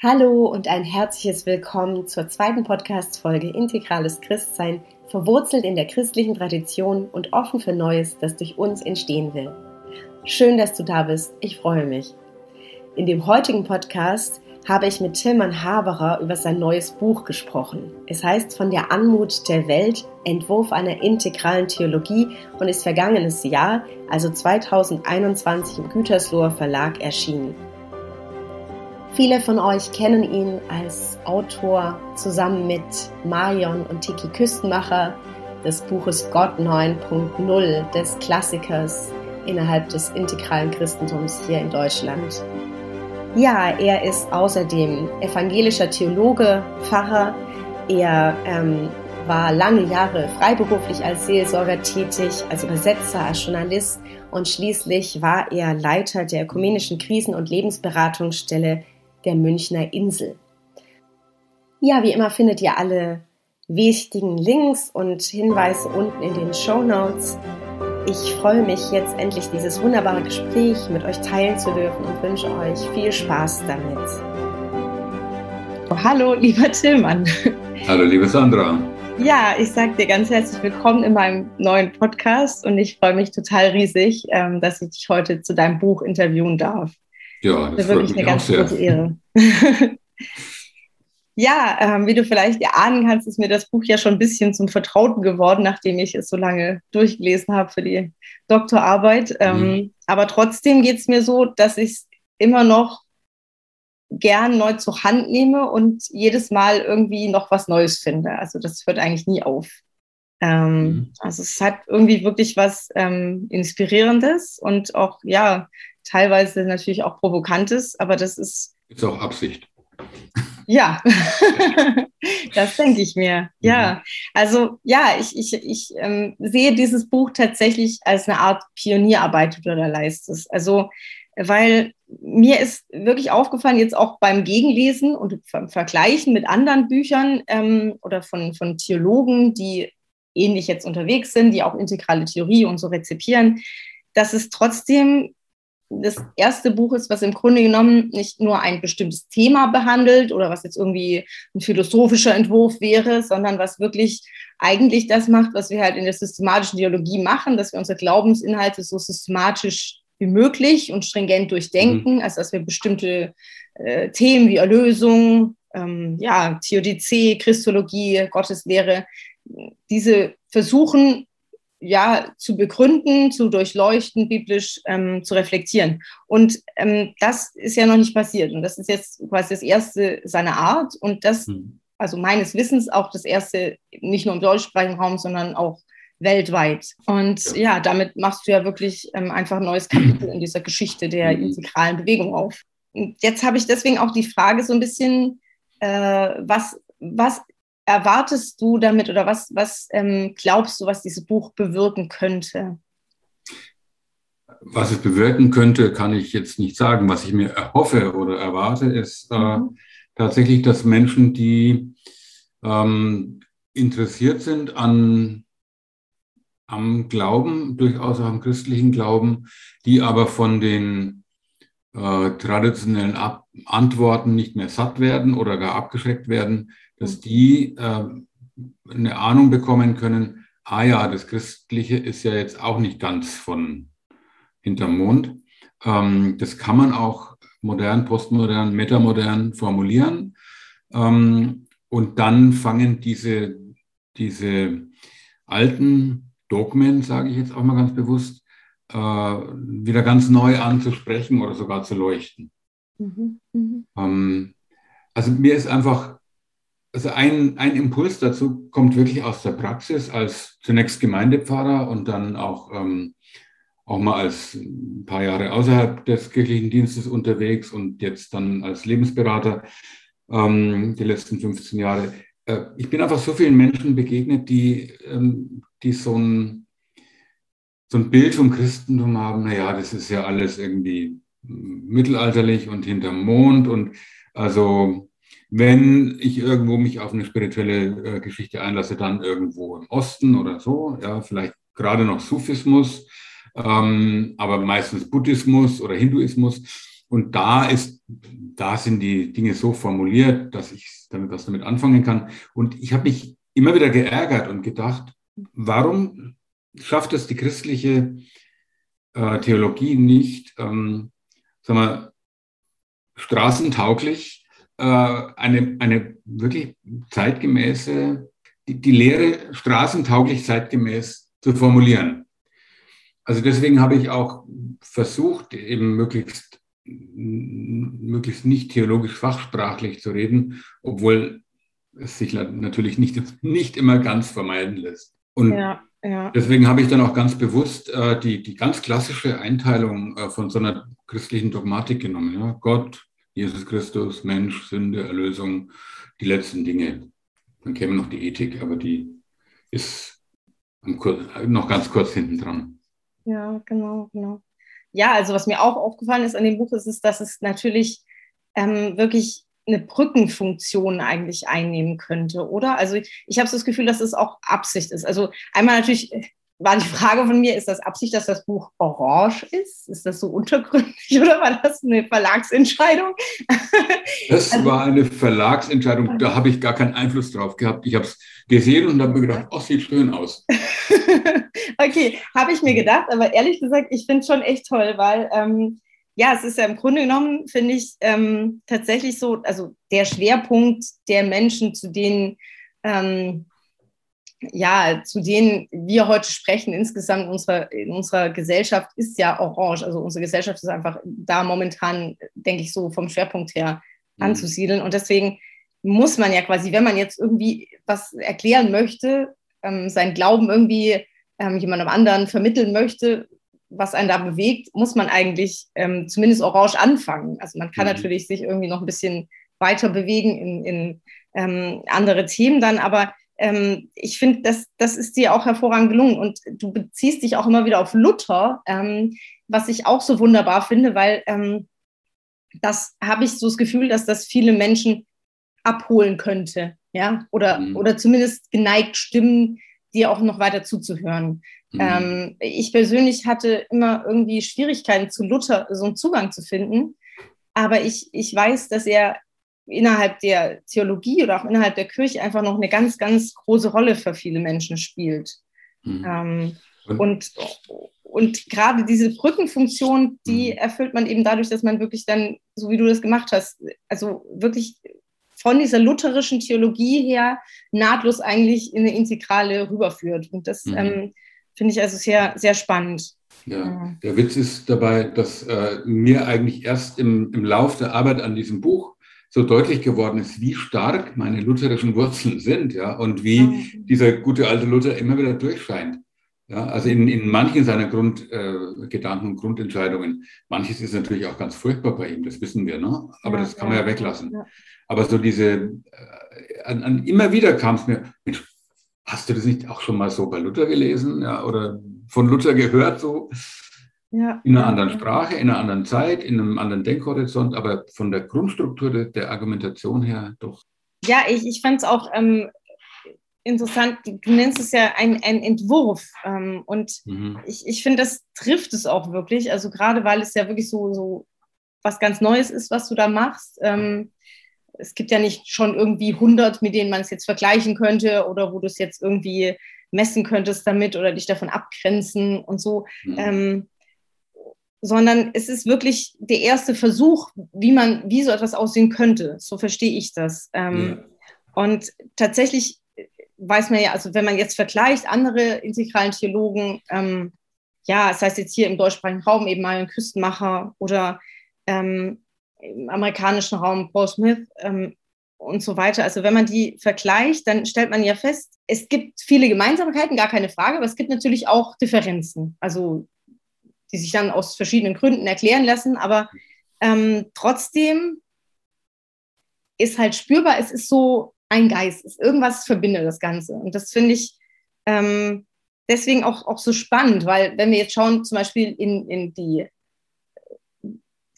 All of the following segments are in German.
Hallo und ein herzliches Willkommen zur zweiten Podcast-Folge Integrales Christsein, verwurzelt in der christlichen Tradition und offen für Neues, das durch uns entstehen will. Schön, dass du da bist. Ich freue mich. In dem heutigen Podcast habe ich mit Tilman Haberer über sein neues Buch gesprochen. Es heißt Von der Anmut der Welt, Entwurf einer integralen Theologie und ist vergangenes Jahr, also 2021 im Gütersloher Verlag erschienen. Viele von euch kennen ihn als Autor zusammen mit Marion und Tiki Küstenmacher des Buches Gott 9.0 des Klassikers innerhalb des integralen Christentums hier in Deutschland. Ja, er ist außerdem evangelischer Theologe, Pfarrer. Er ähm, war lange Jahre freiberuflich als Seelsorger tätig, als Übersetzer, als Journalist und schließlich war er Leiter der ökumenischen Krisen- und Lebensberatungsstelle der Münchner Insel. Ja, wie immer findet ihr alle wichtigen Links und Hinweise unten in den Show Notes. Ich freue mich jetzt endlich dieses wunderbare Gespräch mit euch teilen zu dürfen und wünsche euch viel Spaß damit. Hallo, lieber Tillmann. Hallo, liebe Sandra. Ja, ich sage dir ganz herzlich willkommen in meinem neuen Podcast und ich freue mich total riesig, ähm, dass ich dich heute zu deinem Buch interviewen darf. Ja, das, ist wirklich eine ganz große Ehre. ja, ähm, wie du vielleicht erahnen kannst, ist mir das Buch ja schon ein bisschen zum Vertrauten geworden, nachdem ich es so lange durchgelesen habe für die Doktorarbeit. Ähm, mhm. Aber trotzdem geht es mir so, dass ich es immer noch gern neu zur Hand nehme und jedes Mal irgendwie noch was Neues finde. Also das hört eigentlich nie auf. Ähm, mhm. Also es hat irgendwie wirklich was ähm, Inspirierendes und auch, ja, teilweise natürlich auch Provokantes, aber das ist. Ist auch Absicht. Ja, das denke ich mir. Ja, mhm. also ja, ich, ich, ich ähm, sehe dieses Buch tatsächlich als eine Art Pionierarbeit, die du da leistest. Also, weil mir ist wirklich aufgefallen, jetzt auch beim Gegenlesen und beim Vergleichen mit anderen Büchern ähm, oder von, von Theologen, die ähnlich jetzt unterwegs sind, die auch integrale Theorie und so rezipieren, dass es trotzdem das erste Buch ist, was im Grunde genommen nicht nur ein bestimmtes Thema behandelt oder was jetzt irgendwie ein philosophischer Entwurf wäre, sondern was wirklich eigentlich das macht, was wir halt in der systematischen Theologie machen, dass wir unsere Glaubensinhalte so systematisch wie möglich und stringent durchdenken, mhm. also dass wir bestimmte äh, Themen wie Erlösung, ähm, ja, Theodizee, Christologie, Gotteslehre, diese versuchen ja, zu begründen, zu durchleuchten, biblisch ähm, zu reflektieren. Und ähm, das ist ja noch nicht passiert. Und das ist jetzt quasi das erste seiner Art. Und das, mhm. also meines Wissens, auch das erste, nicht nur im deutschsprachigen Raum, sondern auch weltweit. Und ja, damit machst du ja wirklich ähm, einfach ein neues Kapitel in dieser Geschichte der mhm. integralen Bewegung auf. Und jetzt habe ich deswegen auch die Frage so ein bisschen, äh, was, was erwartest du damit oder was, was ähm, glaubst du, was dieses Buch bewirken könnte? Was es bewirken könnte, kann ich jetzt nicht sagen. Was ich mir erhoffe oder erwarte, ist äh, mhm. tatsächlich, dass Menschen, die ähm, interessiert sind an am Glauben, durchaus auch am christlichen Glauben, die aber von den äh, traditionellen Ab Antworten nicht mehr satt werden oder gar abgeschreckt werden, dass die äh, eine Ahnung bekommen können, ah ja, das Christliche ist ja jetzt auch nicht ganz von hinterm Mond. Ähm, das kann man auch modern, postmodern, metamodern formulieren. Ähm, und dann fangen diese, diese alten Dogmen, sage ich jetzt auch mal ganz bewusst, äh, wieder ganz neu anzusprechen oder sogar zu leuchten. Mhm. Mhm. Ähm, also mir ist einfach also ein, ein Impuls dazu kommt wirklich aus der Praxis als zunächst Gemeindepfarrer und dann auch, ähm, auch mal als ein paar Jahre außerhalb des kirchlichen Dienstes unterwegs und jetzt dann als Lebensberater ähm, die letzten 15 Jahre. Äh, ich bin einfach so vielen Menschen begegnet, die, ähm, die so ein, so ein Bild vom Christentum haben, naja, das ist ja alles irgendwie mittelalterlich und hinterm Mond und also wenn ich irgendwo mich auf eine spirituelle äh, Geschichte einlasse, dann irgendwo im Osten oder so, ja, vielleicht gerade noch Sufismus, ähm, aber meistens Buddhismus oder Hinduismus. und da ist, da sind die Dinge so formuliert, dass ich damit was damit anfangen kann. Und ich habe mich immer wieder geärgert und gedacht, warum schafft es die christliche äh, Theologie nicht, ähm, sagen wir, straßentauglich äh, eine, eine wirklich zeitgemäße, die, die Lehre straßentauglich zeitgemäß zu formulieren. Also deswegen habe ich auch versucht, eben möglichst, möglichst nicht theologisch fachsprachlich zu reden, obwohl es sich natürlich nicht, nicht immer ganz vermeiden lässt. Und ja, ja. deswegen habe ich dann auch ganz bewusst äh, die, die ganz klassische Einteilung äh, von so einer christlichen Dogmatik genommen. Ja? Gott, Jesus Christus, Mensch, Sünde, Erlösung, die letzten Dinge. Dann käme noch die Ethik, aber die ist noch ganz kurz hinten dran. Ja, genau, genau. Ja, also was mir auch aufgefallen ist an dem Buch, ist, ist dass es natürlich ähm, wirklich eine Brückenfunktion eigentlich einnehmen könnte, oder? Also ich, ich habe so das Gefühl, dass es auch Absicht ist. Also einmal natürlich war die Frage von mir, ist das Absicht, dass das Buch orange ist? Ist das so untergründig oder war das eine Verlagsentscheidung? Das also, war eine Verlagsentscheidung, da habe ich gar keinen Einfluss drauf gehabt. Ich habe es gesehen und habe mir gedacht, oh, sieht schön aus. okay, habe ich mir gedacht, aber ehrlich gesagt, ich finde es schon echt toll, weil ähm, ja, es ist ja im Grunde genommen, finde ich, ähm, tatsächlich so, also der Schwerpunkt der Menschen, zu denen ähm, ja, zu denen wir heute sprechen, insgesamt in unserer, in unserer Gesellschaft, ist ja orange. Also unsere Gesellschaft ist einfach da momentan, denke ich, so vom Schwerpunkt her mhm. anzusiedeln. Und deswegen muss man ja quasi, wenn man jetzt irgendwie was erklären möchte, ähm, seinen Glauben irgendwie ähm, jemandem anderen vermitteln möchte, was einen da bewegt, muss man eigentlich ähm, zumindest orange anfangen. Also man kann mhm. natürlich sich irgendwie noch ein bisschen weiter bewegen in, in ähm, andere Themen dann, aber ähm, ich finde, das, das ist dir auch hervorragend gelungen. Und du beziehst dich auch immer wieder auf Luther, ähm, was ich auch so wunderbar finde, weil ähm, das habe ich so das Gefühl, dass das viele Menschen abholen könnte. Ja, oder, mhm. oder zumindest geneigt stimmen, dir auch noch weiter zuzuhören. Mhm. Ähm, ich persönlich hatte immer irgendwie Schwierigkeiten zu Luther so einen Zugang zu finden. Aber ich, ich weiß, dass er innerhalb der Theologie oder auch innerhalb der Kirche einfach noch eine ganz, ganz große Rolle für viele Menschen spielt. Mhm. Ähm, und, und gerade diese Brückenfunktion, die mhm. erfüllt man eben dadurch, dass man wirklich dann, so wie du das gemacht hast, also wirklich von dieser lutherischen Theologie her nahtlos eigentlich in eine Integrale rüberführt. Und das mhm. ähm, finde ich also sehr, sehr spannend. Ja, der Witz ist dabei, dass äh, mir eigentlich erst im, im Lauf der Arbeit an diesem Buch so deutlich geworden ist, wie stark meine lutherischen Wurzeln sind, ja, und wie dieser gute alte Luther immer wieder durchscheint. Ja, also in, in manchen seiner Grundgedanken äh, und Grundentscheidungen. Manches ist natürlich auch ganz furchtbar bei ihm, das wissen wir, ne? aber ja, das kann man ja weglassen. Ja. Aber so diese, äh, an, an, immer wieder kam es mir, Mensch, hast du das nicht auch schon mal so bei Luther gelesen ja, oder von Luther gehört so? Ja. In einer anderen Sprache, in einer anderen Zeit, in einem anderen Denkhorizont, aber von der Grundstruktur der, Argumentation her doch. Ja, ich, ich fand es auch ähm, interessant, du nennst es ja ein, ein Entwurf. Ähm, und mhm. ich, ich finde, das trifft es auch wirklich. Also gerade weil es ja wirklich so, so was ganz Neues ist, was du da machst. Ähm, es gibt ja nicht schon irgendwie 100, mit denen man es jetzt vergleichen könnte oder wo du es jetzt irgendwie messen könntest damit oder dich davon abgrenzen und so. Mhm. Ähm, sondern es ist wirklich der erste Versuch, wie man, wie so etwas aussehen könnte. So verstehe ich das. Ähm, ja. Und tatsächlich weiß man ja, also wenn man jetzt vergleicht, andere integralen Theologen, ähm, ja, das heißt jetzt hier im deutschsprachigen Raum eben mal ein Küstenmacher oder ähm, im amerikanischen Raum Paul Smith ähm, und so weiter. Also wenn man die vergleicht, dann stellt man ja fest, es gibt viele Gemeinsamkeiten, gar keine Frage, aber es gibt natürlich auch Differenzen. Also die sich dann aus verschiedenen Gründen erklären lassen. Aber ähm, trotzdem ist halt spürbar, es ist so ein Geist, ist irgendwas verbindet das Ganze. Und das finde ich ähm, deswegen auch, auch so spannend, weil wenn wir jetzt schauen, zum Beispiel in, in die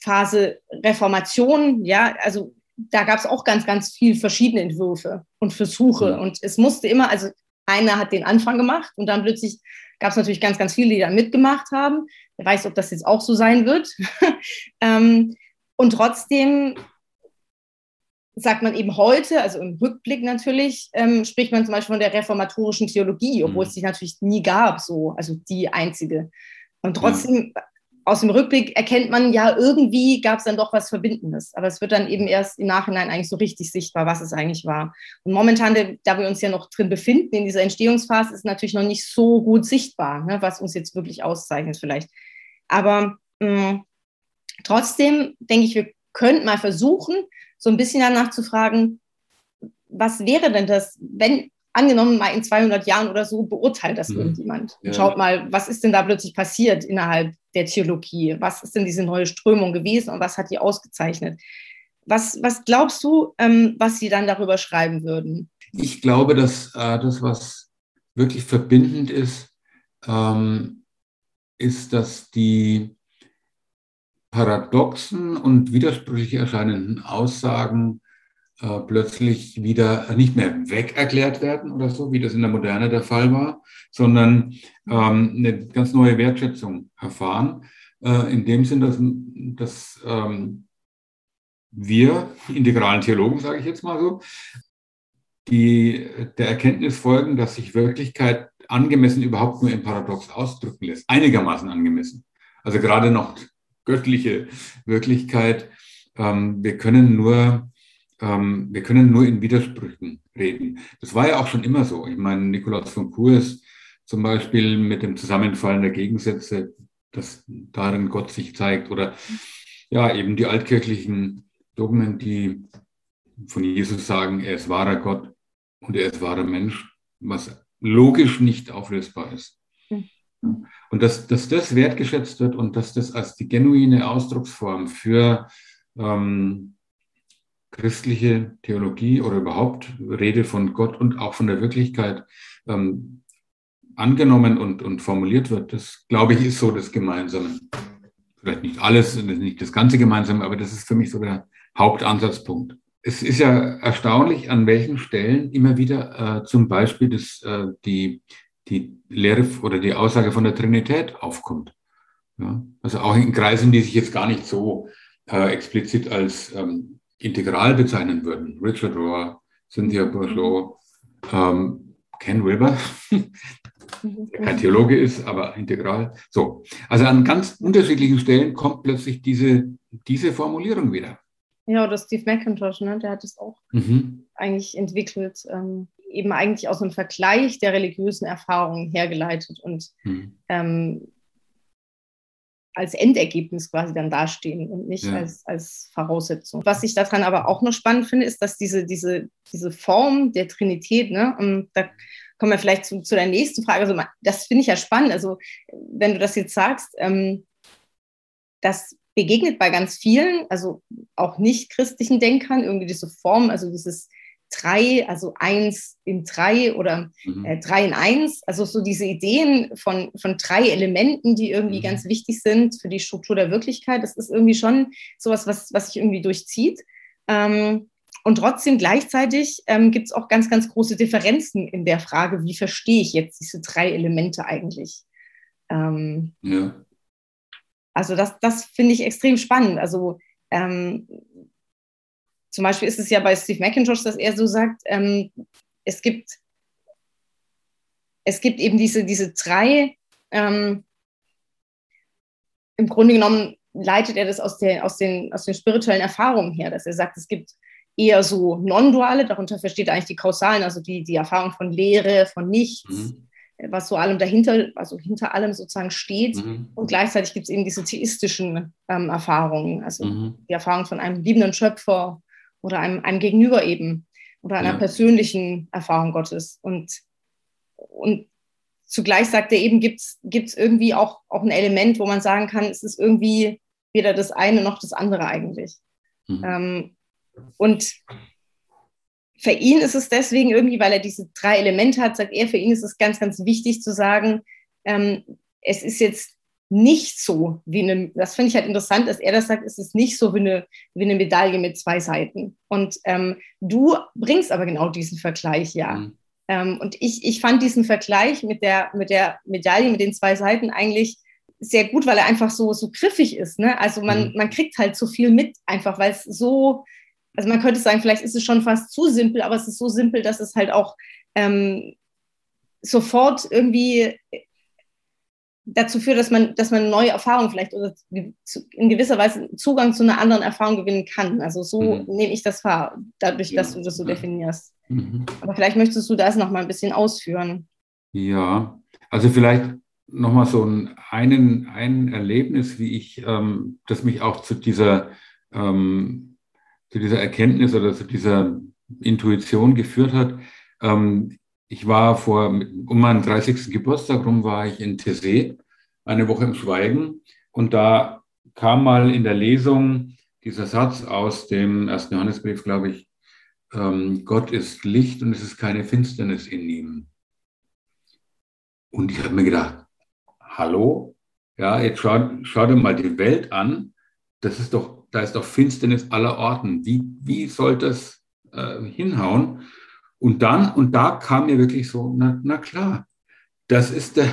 Phase Reformation, ja, also da gab es auch ganz, ganz viel verschiedene Entwürfe und Versuche. Mhm. Und es musste immer, also einer hat den Anfang gemacht und dann plötzlich gab es natürlich ganz, ganz viele, die da mitgemacht haben. Wer weiß, ob das jetzt auch so sein wird. ähm, und trotzdem sagt man eben heute, also im Rückblick natürlich, ähm, spricht man zum Beispiel von der reformatorischen Theologie, obwohl mhm. es die natürlich nie gab, so, also die einzige. Und trotzdem, ja. aus dem Rückblick erkennt man ja, irgendwie gab es dann doch was Verbindendes. Aber es wird dann eben erst im Nachhinein eigentlich so richtig sichtbar, was es eigentlich war. Und momentan, da wir uns ja noch drin befinden, in dieser Entstehungsphase, ist natürlich noch nicht so gut sichtbar, ne, was uns jetzt wirklich auszeichnet vielleicht. Aber mh, mm, trotzdem denke ich, wir könnten mal versuchen, so ein bisschen danach zu fragen, was wäre denn das, wenn angenommen mal in 200 Jahren oder so beurteilt das mhm. irgendjemand. Ja. Schaut mal, was ist denn da plötzlich passiert innerhalb der Theologie? Was ist denn diese neue Strömung gewesen und was hat die ausgezeichnet? Was, was glaubst du, ähm, was sie dann darüber schreiben würden? Ich glaube, dass äh, das, was wirklich verbindend ist, ähm, ist, dass die paradoxen und widersprüchlich erscheinenden Aussagen äh, plötzlich wieder nicht mehr weg erklärt werden oder so, wie das in der Moderne der Fall war, sondern ähm, eine ganz neue Wertschätzung erfahren. Äh, in dem Sinn, dass, dass ähm, wir, integralen Theologen, sage ich jetzt mal so, die der Erkenntnis folgen, dass sich Wirklichkeit angemessen überhaupt nur im Paradox ausdrücken lässt, einigermaßen angemessen. Also gerade noch göttliche Wirklichkeit. Ähm, wir können nur, ähm, wir können nur in Widersprüchen reden. Das war ja auch schon immer so. Ich meine, Nikolaus von Kurs zum Beispiel mit dem Zusammenfallen der Gegensätze, dass darin Gott sich zeigt oder ja, eben die altkirchlichen Dogmen, die von Jesus sagen, er ist wahrer Gott und er ist wahrer Mensch, was logisch nicht auflösbar ist. Und dass, dass das wertgeschätzt wird und dass das als die genuine Ausdrucksform für ähm, christliche Theologie oder überhaupt Rede von Gott und auch von der Wirklichkeit ähm, angenommen und, und formuliert wird, das glaube ich ist so das Gemeinsame. Vielleicht nicht alles, nicht das ganze Gemeinsame, aber das ist für mich so der Hauptansatzpunkt. Es ist ja erstaunlich, an welchen Stellen immer wieder äh, zum Beispiel das, äh, die, die Lehre oder die Aussage von der Trinität aufkommt. Ja? Also auch in Kreisen, die sich jetzt gar nicht so äh, explizit als ähm, integral bezeichnen würden. Richard Rohr, Cynthia Bourgeot, ähm, Ken Wilber, der kein Theologe ist, aber integral. So, also an ganz unterschiedlichen Stellen kommt plötzlich diese, diese Formulierung wieder. Ja, oder Steve McIntosh, ne? der hat es auch mhm. eigentlich entwickelt. Ähm, eben eigentlich aus einem Vergleich der religiösen Erfahrungen hergeleitet und mhm. ähm, als Endergebnis quasi dann dastehen und nicht ja. als, als Voraussetzung. Was ich daran aber auch noch spannend finde, ist, dass diese, diese, diese Form der Trinität, ne, und da kommen wir vielleicht zu, zu der nächsten Frage, also das finde ich ja spannend, also wenn du das jetzt sagst, ähm, das begegnet bei ganz vielen, also auch nicht christlichen Denkern, irgendwie diese Form, also dieses drei, also eins in drei oder mhm. äh, drei in eins. Also so diese Ideen von, von drei Elementen, die irgendwie mhm. ganz wichtig sind für die Struktur der Wirklichkeit. Das ist irgendwie schon sowas, was, was sich irgendwie durchzieht. Ähm, und trotzdem gleichzeitig ähm, gibt es auch ganz, ganz große Differenzen in der Frage, wie verstehe ich jetzt diese drei Elemente eigentlich? Ähm, ja. Also das, das finde ich extrem spannend. Also ähm, zum Beispiel ist es ja bei Steve McIntosh, dass er so sagt, ähm, es gibt es gibt eben diese, diese drei, ähm, im Grunde genommen leitet er das aus, der, aus, den, aus den spirituellen Erfahrungen her, dass er sagt, es gibt eher so non-duale, darunter versteht er eigentlich die Kausalen, also die, die Erfahrung von Lehre, von Nichts, mhm. Was so allem dahinter, also hinter allem sozusagen steht. Mhm. Und gleichzeitig gibt es eben diese theistischen ähm, Erfahrungen, also mhm. die Erfahrung von einem liebenden Schöpfer oder einem, einem Gegenüber eben oder einer ja. persönlichen Erfahrung Gottes. Und, und zugleich sagt er eben, gibt es irgendwie auch, auch ein Element, wo man sagen kann, es ist irgendwie weder das eine noch das andere eigentlich. Mhm. Ähm, und für ihn ist es deswegen irgendwie, weil er diese drei Elemente hat, sagt er, für ihn ist es ganz, ganz wichtig zu sagen, ähm, es ist jetzt nicht so wie eine, das finde ich halt interessant, dass er das sagt, es ist nicht so wie eine, wie eine Medaille mit zwei Seiten. Und ähm, du bringst aber genau diesen Vergleich, ja. Mhm. Ähm, und ich, ich fand diesen Vergleich mit der, mit der Medaille mit den zwei Seiten eigentlich sehr gut, weil er einfach so, so griffig ist. Ne? Also man, mhm. man kriegt halt so viel mit, einfach weil es so, also man könnte sagen, vielleicht ist es schon fast zu simpel, aber es ist so simpel, dass es halt auch ähm, sofort irgendwie dazu führt, dass man, dass man neue Erfahrungen vielleicht oder in gewisser Weise Zugang zu einer anderen Erfahrung gewinnen kann. Also so mhm. nehme ich das wahr, dadurch, ja. dass du das so definierst. Mhm. Aber vielleicht möchtest du das noch mal ein bisschen ausführen. Ja, also vielleicht noch mal so ein, einen, ein Erlebnis, wie ich, ähm, das mich auch zu dieser, ähm, zu dieser Erkenntnis oder zu dieser Intuition geführt hat. Ähm, ich war vor, um meinen 30. Geburtstag rum, war ich in Tessé, eine Woche im Schweigen. Und da kam mal in der Lesung dieser Satz aus dem ersten Johannesbrief, glaube ich, ähm, Gott ist Licht und es ist keine Finsternis in ihm. Und ich habe mir gedacht, hallo, ja, jetzt schau, schau dir mal die Welt an. Das ist doch, da ist doch Finsternis aller Orten. Wie, wie soll das äh, hinhauen? Und dann, und da kam mir wirklich so, na, na klar, das ist der,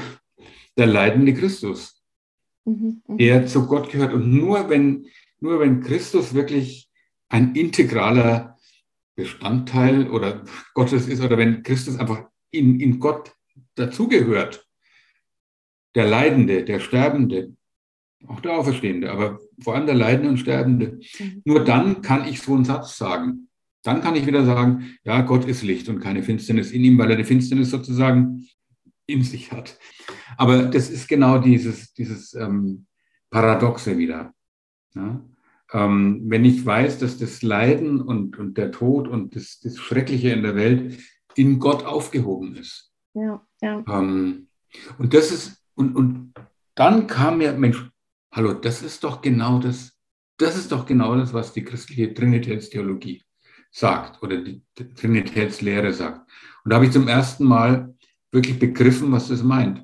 der leidende Christus, mhm, mhm, der zu Gott gehört. Und nur wenn, nur wenn Christus wirklich ein integraler Bestandteil oder Gottes ist, oder wenn Christus einfach in, in Gott dazugehört, der Leidende, der Sterbende, auch der Auferstehende, aber vor allem der Leidende und Sterbende, mhm. nur dann kann ich so einen Satz sagen. Dann kann ich wieder sagen, ja, Gott ist Licht und keine Finsternis in ihm, weil er die Finsternis sozusagen in sich hat. Aber das ist genau dieses, dieses ähm, Paradoxe wieder. Ja? Ähm, wenn ich weiß, dass das Leiden und, und der Tod und das, das Schreckliche in der Welt in Gott aufgehoben ist. Ja, ja. Ähm, und das ist, und, und dann kam mir, Mensch, hallo, das ist doch genau das, das ist doch genau das, was die christliche Trinitätstheologie sagt oder die Trinitätslehre sagt. Und da habe ich zum ersten Mal wirklich begriffen, was das meint.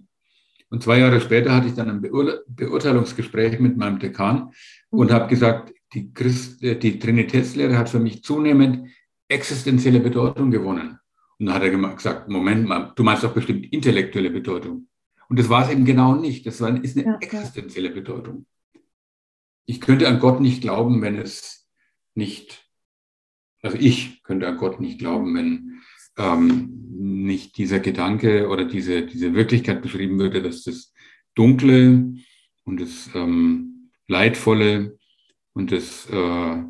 Und zwei Jahre später hatte ich dann ein Beurle Beurteilungsgespräch mit meinem Dekan und habe gesagt, die, Christ, äh, die Trinitätslehre hat für mich zunehmend existenzielle Bedeutung gewonnen. Und dann hat er gesagt, Moment mal, du meinst doch bestimmt intellektuelle Bedeutung. Und das war es eben genau nicht. Das war, ist eine ja, existenzielle Bedeutung. Ich könnte an Gott nicht glauben, wenn es nicht also ich könnte an Gott nicht glauben, wenn ähm, nicht dieser Gedanke oder diese, diese Wirklichkeit beschrieben würde, dass das Dunkle und das ähm, Leidvolle und das äh,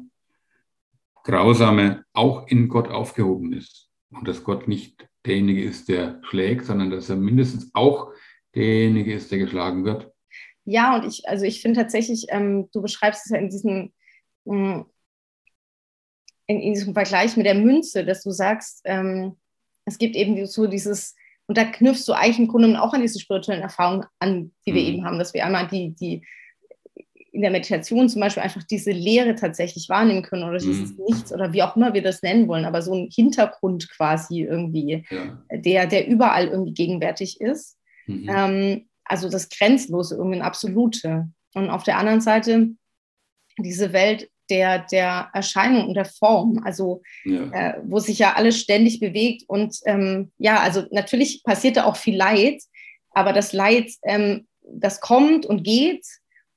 Grausame auch in Gott aufgehoben ist. Und dass Gott nicht derjenige ist, der schlägt, sondern dass er mindestens auch derjenige ist, der geschlagen wird. Ja, und ich, also ich finde tatsächlich, ähm, du beschreibst es ja in diesem ähm, in, in diesem Vergleich mit der Münze, dass du sagst, ähm, es gibt eben so dieses, und da knüpfst du eigentlich im Grunde auch an diese spirituellen Erfahrungen an, die wir mhm. eben haben, dass wir einmal die, die in der Meditation zum Beispiel einfach diese Leere tatsächlich wahrnehmen können oder dieses mhm. Nichts oder wie auch immer wir das nennen wollen, aber so ein Hintergrund quasi irgendwie, ja. der, der überall irgendwie gegenwärtig ist. Mhm. Ähm, also das Grenzlose, irgendwie ein Absolute. Und auf der anderen Seite diese Welt der, der Erscheinung und der Form, also ja. äh, wo sich ja alles ständig bewegt. Und ähm, ja, also natürlich passiert da auch viel Leid, aber das Leid, ähm, das kommt und geht.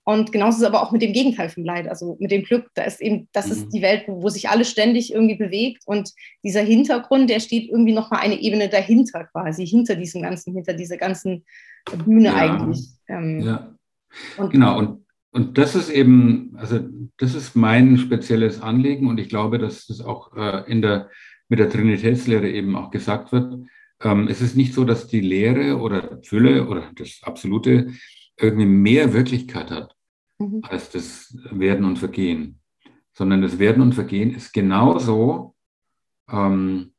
Und genauso ist es aber auch mit dem Gegenteil vom Leid, also mit dem Glück. Da ist eben, das mhm. ist die Welt, wo, wo, sich alles ständig irgendwie bewegt. Und dieser Hintergrund, der steht irgendwie nochmal eine Ebene dahinter quasi, hinter diesem ganzen, hinter dieser ganzen Bühne ja. eigentlich. Ähm, ja. Und, genau, und und das ist eben, also das ist mein spezielles Anliegen und ich glaube, dass das auch äh, in der, mit der Trinitätslehre eben auch gesagt wird. Ähm, es ist nicht so, dass die Lehre oder Fülle oder das Absolute irgendwie mehr Wirklichkeit hat mhm. als das Werden und Vergehen, sondern das Werden und Vergehen ist genauso, ähm,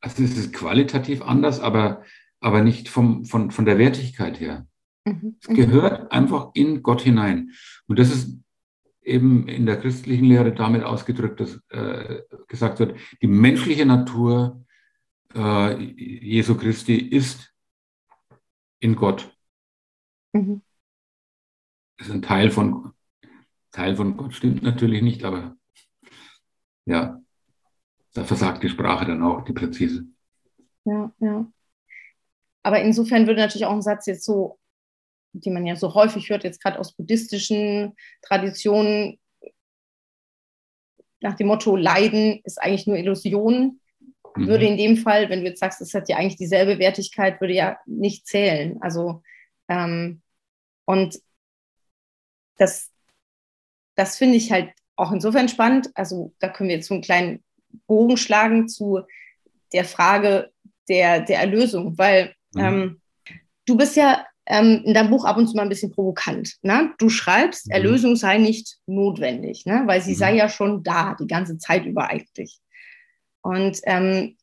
also es ist qualitativ anders, aber, aber nicht vom, von, von der Wertigkeit her. Mhm. Es gehört einfach in Gott hinein. Und das ist eben in der christlichen Lehre damit ausgedrückt, dass äh, gesagt wird, die menschliche Natur äh, Jesu Christi ist in Gott. Mhm. Ist ein Teil von, Teil von Gott, stimmt natürlich nicht, aber ja, da versagt die Sprache dann auch, die präzise. Ja, ja. Aber insofern würde natürlich auch ein Satz jetzt so die man ja so häufig hört, jetzt gerade aus buddhistischen Traditionen, nach dem Motto, Leiden ist eigentlich nur Illusion, mhm. würde in dem Fall, wenn du jetzt sagst, es hat ja eigentlich dieselbe Wertigkeit, würde ja nicht zählen. Also, ähm, und das, das finde ich halt auch insofern spannend. Also, da können wir jetzt so einen kleinen Bogen schlagen zu der Frage der, der Erlösung, weil mhm. ähm, du bist ja ähm, in deinem Buch ab und zu mal ein bisschen provokant. Ne? Du schreibst, mhm. Erlösung sei nicht notwendig, ne? weil sie mhm. sei ja schon da, die ganze Zeit über eigentlich. Und ähm,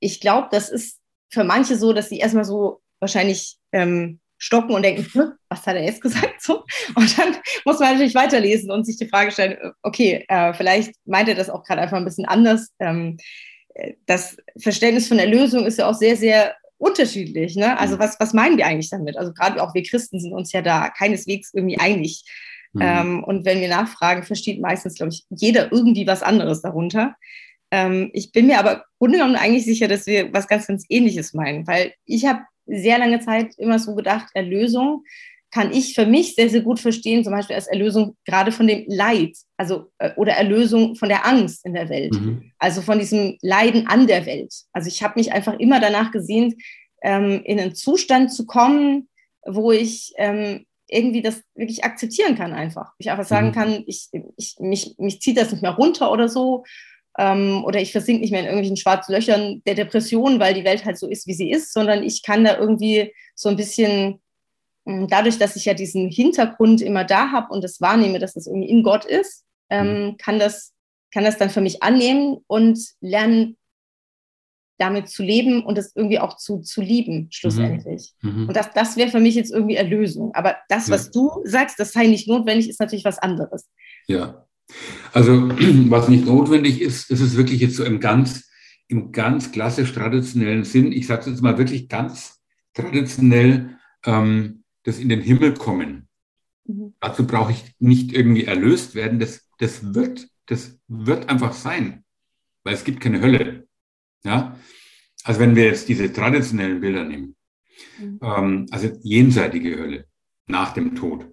ich glaube, das ist für manche so, dass sie erstmal so wahrscheinlich ähm, stocken und denken, was hat er jetzt gesagt? So. Und dann muss man natürlich weiterlesen und sich die Frage stellen, okay, äh, vielleicht meint er das auch gerade einfach ein bisschen anders. Ähm, äh, das Verständnis von Erlösung ist ja auch sehr, sehr unterschiedlich. Ne? Also mhm. was, was meinen wir eigentlich damit? Also gerade auch wir Christen sind uns ja da keineswegs irgendwie einig. Mhm. Ähm, und wenn wir nachfragen, versteht meistens, glaube ich, jeder irgendwie was anderes darunter. Ähm, ich bin mir aber genommen eigentlich sicher, dass wir was ganz, ganz Ähnliches meinen, weil ich habe sehr lange Zeit immer so gedacht, Erlösung kann ich für mich sehr, sehr gut verstehen, zum Beispiel als Erlösung gerade von dem Leid, also äh, oder Erlösung von der Angst in der Welt, mhm. also von diesem Leiden an der Welt. Also ich habe mich einfach immer danach gesehnt, ähm, in einen Zustand zu kommen, wo ich ähm, irgendwie das wirklich akzeptieren kann einfach. Ich einfach sagen mhm. kann, ich, ich, mich, mich zieht das nicht mehr runter oder so. Ähm, oder ich versink nicht mehr in irgendwelchen schwarzen Löchern der Depression, weil die Welt halt so ist, wie sie ist, sondern ich kann da irgendwie so ein bisschen dadurch, dass ich ja diesen Hintergrund immer da habe und das wahrnehme, dass das irgendwie in Gott ist, ähm, mhm. kann, das, kann das dann für mich annehmen und lernen, damit zu leben und es irgendwie auch zu, zu lieben, schlussendlich. Mhm. mhm. Und das, das wäre für mich jetzt irgendwie Erlösung. Aber das, was ja. du sagst, das sei nicht notwendig, ist natürlich was anderes. Ja. Also, was nicht notwendig ist, ist es wirklich jetzt so im ganz, im ganz klassisch traditionellen Sinn. Ich sage es jetzt mal wirklich ganz traditionell. Ähm, das in den Himmel kommen. Mhm. Dazu brauche ich nicht irgendwie erlöst werden. Das, das, wird, das wird einfach sein, weil es gibt keine Hölle. Ja? Also wenn wir jetzt diese traditionellen Bilder nehmen, mhm. ähm, also jenseitige Hölle nach dem Tod.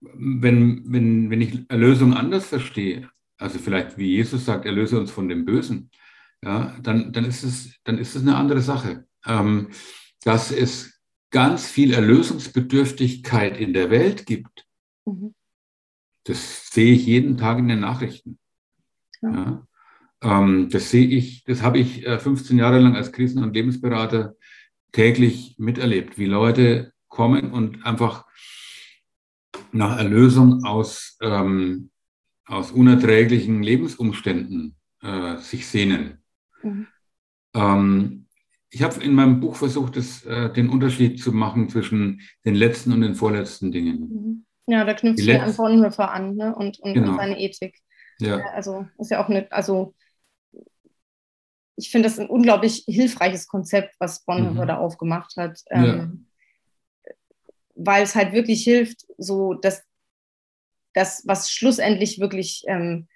Wenn, wenn, wenn ich Erlösung anders verstehe, also vielleicht wie Jesus sagt, erlöse uns von dem Bösen, ja, dann, dann, ist, es, dann ist es eine andere Sache. Ähm, dass es ganz viel Erlösungsbedürftigkeit in der Welt gibt. Mhm. Das sehe ich jeden Tag in den Nachrichten. Ja. Ja. Ähm, das sehe ich, das habe ich 15 äh, Jahre lang als Krisen- und Lebensberater täglich miterlebt, wie Leute kommen und einfach nach Erlösung aus, ähm, aus unerträglichen Lebensumständen äh, sich sehnen. Mhm. Ähm, ich habe in meinem Buch versucht, das, äh, den Unterschied zu machen zwischen den letzten und den vorletzten Dingen. Mhm. Ja, da knüpft sich an Bonhoeffer an ne? und, und genau. seine Ethik. Ja. Also ist ja auch eine, also ich finde das ein unglaublich hilfreiches Konzept, was Bonhoeffer mhm. da aufgemacht hat. Ähm, ja. Weil es halt wirklich hilft, so dass das, was schlussendlich wirklich ähm,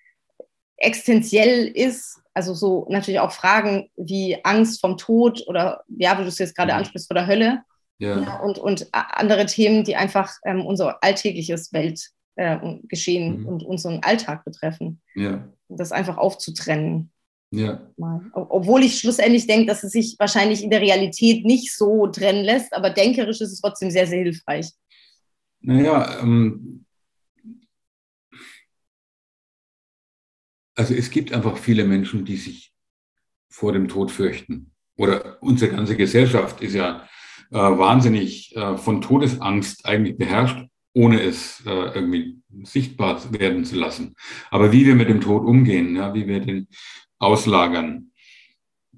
existenziell ist, also so natürlich auch Fragen wie Angst vom Tod oder ja, wie du es jetzt gerade mhm. ansprichst, vor der Hölle. Ja. ja. und, und andere Themen, die einfach ähm, unser alltägliches Weltgeschehen äh, mhm. und unseren Alltag betreffen. Ja. Das einfach aufzutrennen. Ja. Obwohl ich schlussendlich denke, dass es sich wahrscheinlich in der Realität nicht so trennen lässt, aber denkerisch ist es trotzdem sehr, sehr hilfreich. Naja, ähm, Also es gibt einfach viele Menschen, die sich vor dem Tod fürchten. Oder unsere ganze Gesellschaft ist ja äh, wahnsinnig äh, von Todesangst eigentlich beherrscht, ohne es äh, irgendwie sichtbar werden zu lassen. Aber wie wir mit dem Tod umgehen, ja, wie wir den auslagern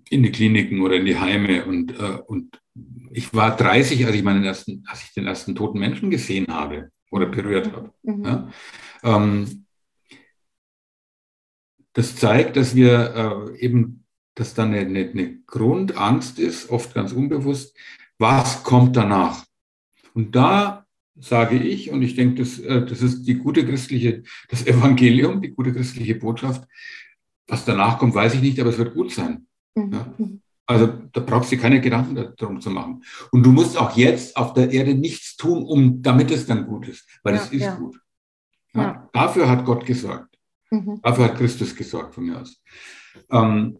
in die Kliniken oder in die Heime und, äh, und ich war 30, als ich meinen ersten, als ich den ersten toten Menschen gesehen habe oder berührt habe. Mhm. Ja. Ähm, das zeigt, dass wir äh, eben, dass da eine, eine, eine Grundangst ist, oft ganz unbewusst, was kommt danach? Und da sage ich, und ich denke, das, äh, das ist die gute christliche, das Evangelium, die gute christliche Botschaft. Was danach kommt, weiß ich nicht, aber es wird gut sein. Mhm. Ja? Also da brauchst du keine Gedanken darum zu machen. Und du musst auch jetzt auf der Erde nichts tun, um damit es dann gut ist, weil ja, es ist ja. gut. Ja. Dafür hat Gott gesorgt. Mhm. Dafür hat Christus gesorgt von mir aus. Ähm,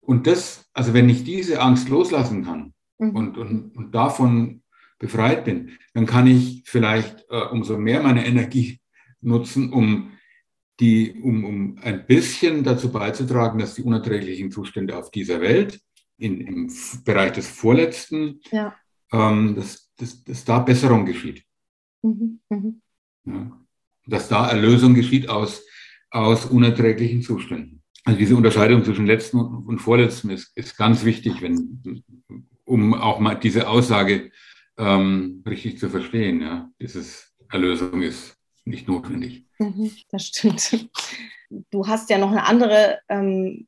und das, also wenn ich diese Angst loslassen kann mhm. und, und, und davon befreit bin, dann kann ich vielleicht äh, umso mehr meine Energie nutzen, um die, um, um ein bisschen dazu beizutragen, dass die unerträglichen Zustände auf dieser Welt in, im Bereich des Vorletzten, ja. ähm, dass, dass, dass da Besserung geschieht. Mhm. Mhm. Ja. Dass da Erlösung geschieht aus, aus unerträglichen Zuständen. Also diese Unterscheidung zwischen letzten und vorletzten ist, ist ganz wichtig, wenn, um auch mal diese Aussage ähm, richtig zu verstehen. Ja. Dieses Erlösung ist nicht notwendig. Mhm, das stimmt. Du hast ja noch eine andere, ähm,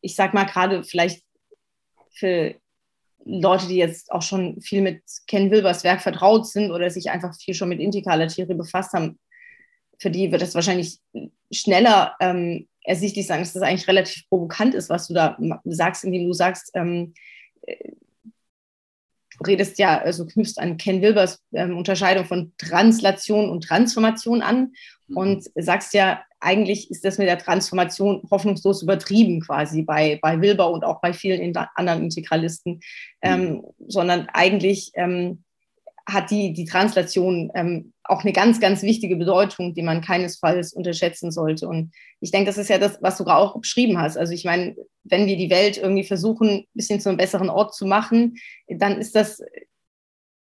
ich sag mal gerade vielleicht für Leute, die jetzt auch schon viel mit Ken Wilbers Werk vertraut sind oder sich einfach viel schon mit integraler Theorie befasst haben, für die wird es wahrscheinlich schneller ähm, ersichtlich sein, dass das eigentlich relativ provokant ist, was du da sagst, indem du sagst, ähm, redest ja, also knüpfst an Ken Wilbers ähm, Unterscheidung von Translation und Transformation an mhm. und sagst ja, eigentlich ist das mit der Transformation hoffnungslos übertrieben quasi bei, bei Wilber und auch bei vielen anderen Integralisten, mhm. ähm, sondern eigentlich ähm, hat die, die Translation ähm, auch eine ganz, ganz wichtige Bedeutung, die man keinesfalls unterschätzen sollte. Und ich denke, das ist ja das, was du gerade auch beschrieben hast. Also ich meine, wenn wir die Welt irgendwie versuchen, ein bisschen zu einem besseren Ort zu machen, dann ist das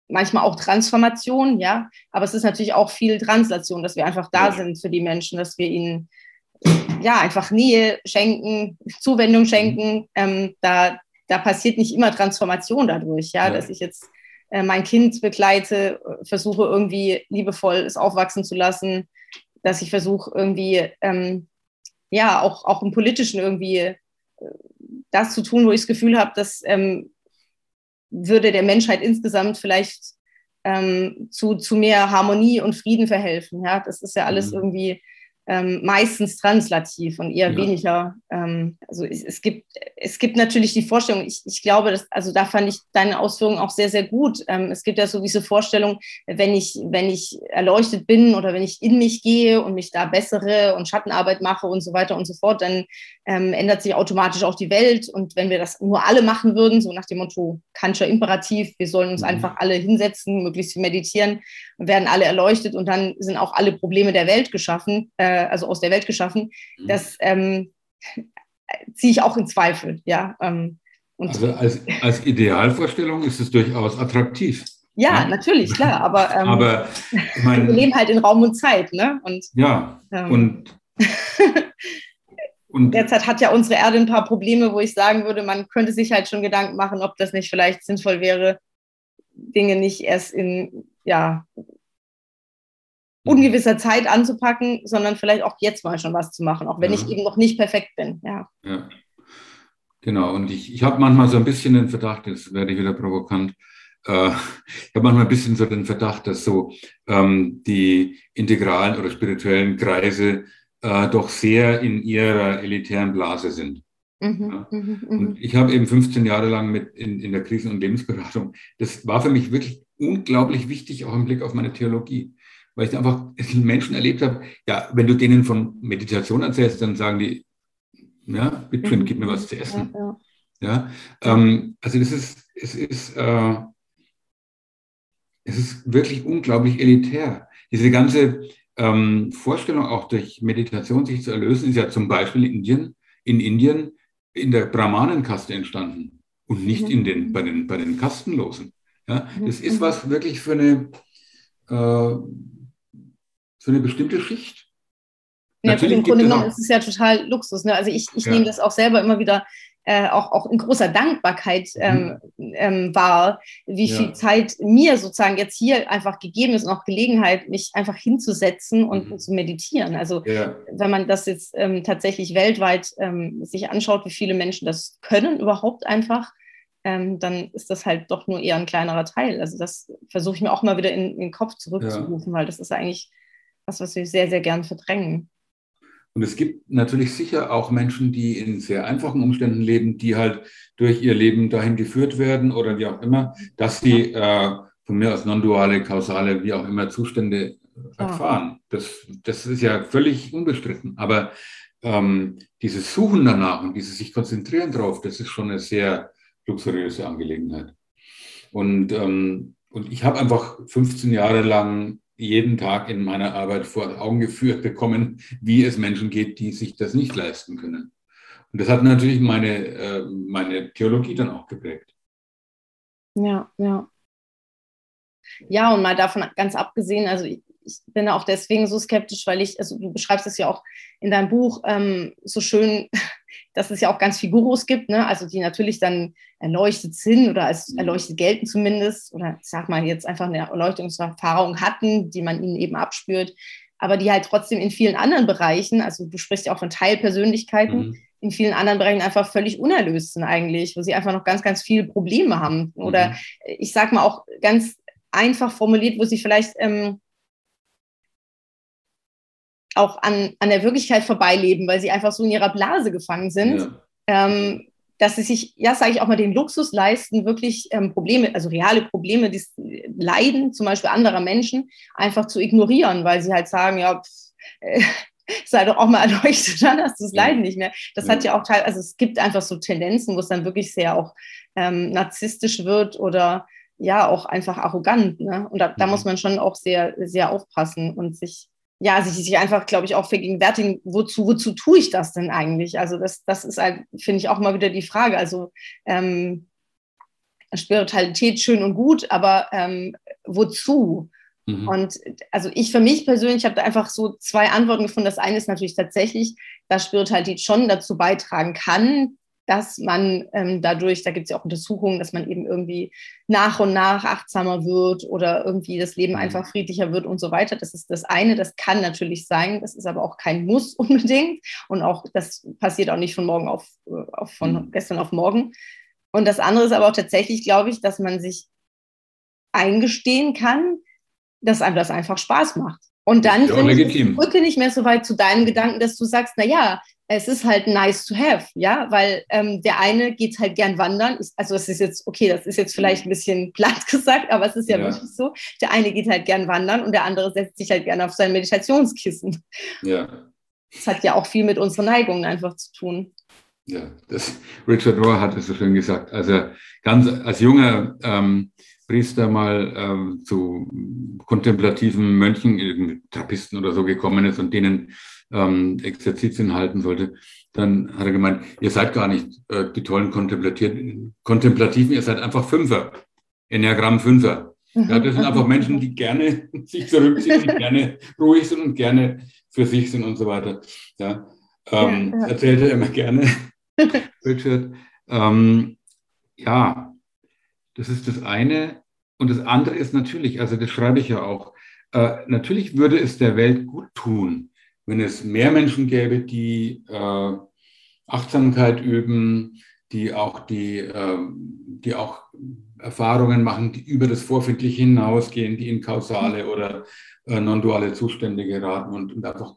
manchmal auch Transformation, ja. Aber es ist natürlich auch viel Translation, dass wir einfach da sind für die Menschen, dass wir ihnen ja einfach Nähe schenken, Zuwendung schenken. Ähm, da, da passiert nicht immer Transformation dadurch, ja, ja. dass ich jetzt äh, mein Kind begleite, versuche irgendwie liebevoll es aufwachsen zu lassen, dass ich versuche irgendwie, ähm, ja, auch, auch im Politischen irgendwie äh, das zu tun, wo ich das Gefühl habe, dass ähm, würde der Menschheit insgesamt vielleicht ähm, zu, zu mehr Harmonie und Frieden verhelfen. Ja? Das ist ja alles mhm. irgendwie ähm, meistens translativ und eher ja. weniger. Ähm, also es, es, gibt, es gibt natürlich die Vorstellung, ich, ich glaube, dass, also da fand ich deine Ausführungen auch sehr, sehr gut. Ähm, es gibt ja so diese Vorstellung, wenn ich, wenn ich erleuchtet bin oder wenn ich in mich gehe und mich da bessere und Schattenarbeit mache und so weiter und so fort, dann ähm, ändert sich automatisch auch die Welt. Und wenn wir das nur alle machen würden, so nach dem Motto Kantscher Imperativ, wir sollen uns mhm. einfach alle hinsetzen, möglichst meditieren, werden alle erleuchtet und dann sind auch alle Probleme der Welt geschaffen. Äh, also aus der Welt geschaffen, mhm. das ähm, ziehe ich auch in Zweifel. Ja, ähm, also als, als Idealvorstellung ist es durchaus attraktiv. Ja, ja, natürlich, klar, aber, ähm, aber mein, wir leben halt in Raum und Zeit, ne? Und, ja, ähm, und, und derzeit hat ja unsere Erde ein paar Probleme, wo ich sagen würde, man könnte sich halt schon Gedanken machen, ob das nicht vielleicht sinnvoll wäre, Dinge nicht erst in ja, ungewisser Zeit anzupacken, sondern vielleicht auch jetzt mal schon was zu machen, auch wenn ja. ich eben noch nicht perfekt bin. Ja. ja. Genau, und ich, ich habe manchmal so ein bisschen den Verdacht, jetzt werde ich wieder provokant, äh, ich habe manchmal ein bisschen so den Verdacht, dass so ähm, die integralen oder spirituellen Kreise äh, doch sehr in ihrer elitären Blase sind. Mhm, ja. Mhm, mhm. und ich habe eben 15 Jahre lang mit in, in der Krisen- und Lebensberatung, das war für mich wirklich unglaublich wichtig, auch im Blick auf meine Theologie weil ich einfach Menschen erlebt habe, ja, wenn du denen von Meditation erzählst, dann sagen die, ja, bitte gib mir was zu essen. Ja, ja. ja ähm, also das ist, es ist, äh, es ist wirklich unglaublich elitär. Diese ganze ähm, Vorstellung, auch durch Meditation sich zu erlösen, ist ja zum Beispiel in Indien, in Indien in der Brahmanenkaste entstanden und nicht mhm. in den, bei, den, bei den Kastenlosen. Ja, das ist mhm. was wirklich für eine, äh, für eine bestimmte Schicht. Ja, Natürlich im Grunde genommen ist es ja total Luxus. Ne? Also ich, ich ja. nehme das auch selber immer wieder äh, auch, auch in großer Dankbarkeit ähm, mhm. ähm, wahr, wie ja. viel Zeit mir sozusagen jetzt hier einfach gegeben ist und auch Gelegenheit, mich einfach hinzusetzen und mhm. zu meditieren. Also ja. wenn man das jetzt ähm, tatsächlich weltweit ähm, sich anschaut, wie viele Menschen das können überhaupt einfach, ähm, dann ist das halt doch nur eher ein kleinerer Teil. Also das versuche ich mir auch mal wieder in, in den Kopf zurückzurufen, weil das ist eigentlich was, was wir sehr, sehr gern verdrängen. Und es gibt natürlich sicher auch Menschen, die in sehr einfachen Umständen leben, die halt durch ihr Leben dahin geführt werden oder wie auch immer, dass sie äh, von mir aus non-duale, kausale, wie auch immer Zustände erfahren. Das, das ist ja völlig unbestritten. Aber ähm, dieses Suchen danach und dieses sich konzentrieren drauf, das ist schon eine sehr luxuriöse Angelegenheit. Und, ähm, und ich habe einfach 15 Jahre lang jeden Tag in meiner Arbeit vor Augen geführt bekommen, wie es Menschen geht, die sich das nicht leisten können. Und das hat natürlich meine, äh, meine Theologie dann auch geprägt. Ja, ja. Ja, und mal davon ganz abgesehen, also ich, ich bin auch deswegen so skeptisch, weil ich, also du beschreibst es ja auch in deinem Buch ähm, so schön, dass es ja auch ganz viel Gurus gibt, ne? also die natürlich dann erleuchtet sind oder als mhm. erleuchtet gelten zumindest oder ich sag mal jetzt einfach eine Erleuchtungserfahrung hatten, die man ihnen eben abspürt, aber die halt trotzdem in vielen anderen Bereichen, also du sprichst ja auch von Teilpersönlichkeiten, mhm. in vielen anderen Bereichen einfach völlig unerlöst sind eigentlich, wo sie einfach noch ganz, ganz viele Probleme haben. Oder mhm. ich sag mal auch ganz einfach formuliert, wo sie vielleicht ähm, auch an, an der Wirklichkeit vorbeileben, weil sie einfach so in ihrer Blase gefangen sind, ja. ähm, dass sie sich, ja, sage ich auch mal, den Luxus leisten, wirklich ähm, Probleme, also reale Probleme, die Leiden zum Beispiel anderer Menschen, einfach zu ignorieren, weil sie halt sagen, ja, pff, äh, sei doch auch mal erleuchtet, dann hast du das Leiden nicht mehr. Das ja. hat ja auch teil, also es gibt einfach so Tendenzen, wo es dann wirklich sehr auch ähm, narzisstisch wird oder ja auch einfach arrogant. Ne? Und da, da muss mhm. man schon auch sehr, sehr aufpassen und sich ja, sich, sich einfach, glaube ich, auch vergegenwärtigen, wozu, wozu tue ich das denn eigentlich? Also das, das ist halt, finde ich, auch mal wieder die Frage. Also ähm, Spiritualität schön und gut, aber ähm, wozu? Mhm. Und also ich für mich persönlich habe da einfach so zwei Antworten gefunden. Das eine ist natürlich tatsächlich, dass Spiritualität schon dazu beitragen kann, dass man ähm, dadurch, da gibt es ja auch Untersuchungen, dass man eben irgendwie nach und nach achtsamer wird oder irgendwie das Leben mhm. einfach friedlicher wird und so weiter. Das ist das eine, das kann natürlich sein, das ist aber auch kein Muss unbedingt und auch das passiert auch nicht von morgen auf, äh, auf von mhm. gestern auf morgen. Und das andere ist aber auch tatsächlich, glaube ich, dass man sich eingestehen kann, dass einem das einfach Spaß macht. Und dann ja, finde ich die Brücke nicht mehr so weit zu deinem Gedanken, dass du sagst, na ja, es ist halt nice to have, ja, weil ähm, der eine geht halt gern wandern. Also es ist jetzt, okay, das ist jetzt vielleicht ein bisschen platt gesagt, aber es ist ja, ja, wirklich so. Der eine geht halt gern wandern und der andere setzt sich halt gern auf sein Meditationskissen. Ja. Das hat ja auch viel mit unseren Neigungen einfach zu tun. Ja, das, Richard Rohr hat es so schön gesagt. Also ganz als junger ähm, Priester mal ähm, zu kontemplativen Mönchen, Trappisten oder so gekommen ist und denen ähm, Exerzitien halten sollte, dann hat er gemeint, ihr seid gar nicht äh, die tollen Kontemplativen, ihr seid einfach Fünfer, Enneagramm Fünfer. Ja, das sind einfach Menschen, die gerne sich zurückziehen, die gerne ruhig sind und gerne für sich sind und so weiter. Ja, ähm, ja, ja. erzählt er immer gerne, Richard. Ähm, ja, das ist das eine. Und das andere ist natürlich, also das schreibe ich ja auch, äh, natürlich würde es der Welt gut tun, wenn es mehr Menschen gäbe, die äh, Achtsamkeit üben, die auch, die, äh, die auch Erfahrungen machen, die über das Vorfindliche hinausgehen, die in kausale oder äh, non-duale Zustände geraten und, und einfach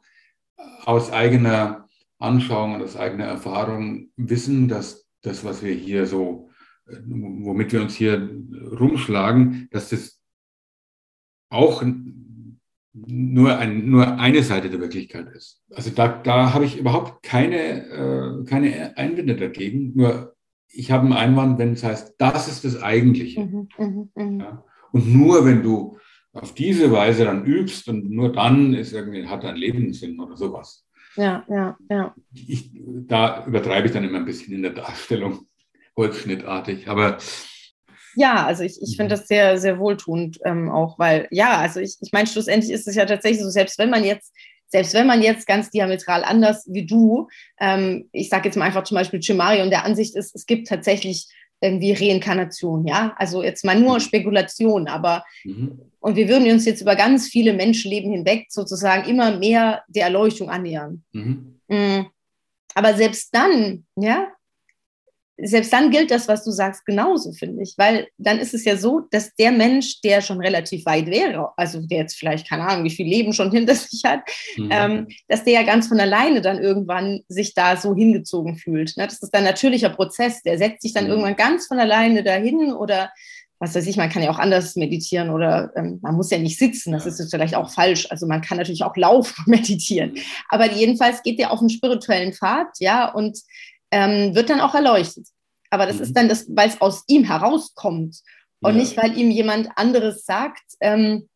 aus eigener Anschauung und aus eigener Erfahrung wissen, dass das, was wir hier so, womit wir uns hier rumschlagen, dass das auch nur, ein, nur eine Seite der Wirklichkeit ist. Also da, da habe ich überhaupt keine, äh, keine Einwände dagegen. Nur ich habe einen Einwand, wenn es heißt, das ist das Eigentliche. Mhm, mh, mh. Ja? Und nur wenn du auf diese Weise dann übst und nur dann ist irgendwie, hat dein Leben Sinn oder sowas. Ja, ja, ja. Ich, da übertreibe ich dann immer ein bisschen in der Darstellung, holzschnittartig. Aber ja, also ich, ich finde mhm. das sehr, sehr wohltuend ähm, auch, weil ja, also ich, ich meine, schlussendlich ist es ja tatsächlich so, selbst wenn man jetzt selbst wenn man jetzt ganz diametral anders wie du, ähm, ich sage jetzt mal einfach zum Beispiel Chimarion der Ansicht ist, es gibt tatsächlich irgendwie Reinkarnation, ja, also jetzt mal nur mhm. Spekulation, aber mhm. und wir würden uns jetzt über ganz viele Menschenleben hinweg sozusagen immer mehr der Erleuchtung annähern. Mhm. Mhm. Aber selbst dann, ja, selbst dann gilt das, was du sagst, genauso, finde ich. Weil dann ist es ja so, dass der Mensch, der schon relativ weit wäre, also der jetzt vielleicht, keine Ahnung, wie viel Leben schon hinter sich hat, mhm. ähm, dass der ja ganz von alleine dann irgendwann sich da so hingezogen fühlt. Ne? Das ist ein natürlicher Prozess. Der setzt sich dann mhm. irgendwann ganz von alleine dahin oder was weiß ich, man kann ja auch anders meditieren oder ähm, man muss ja nicht sitzen, das ist vielleicht auch falsch. Also man kann natürlich auch laufen und meditieren. Aber jedenfalls geht der auf einen spirituellen Pfad, ja, und ähm, wird dann auch erleuchtet. Aber das mhm. ist dann das, weil es aus ihm herauskommt und ja. nicht, weil ihm jemand anderes sagt, ähm,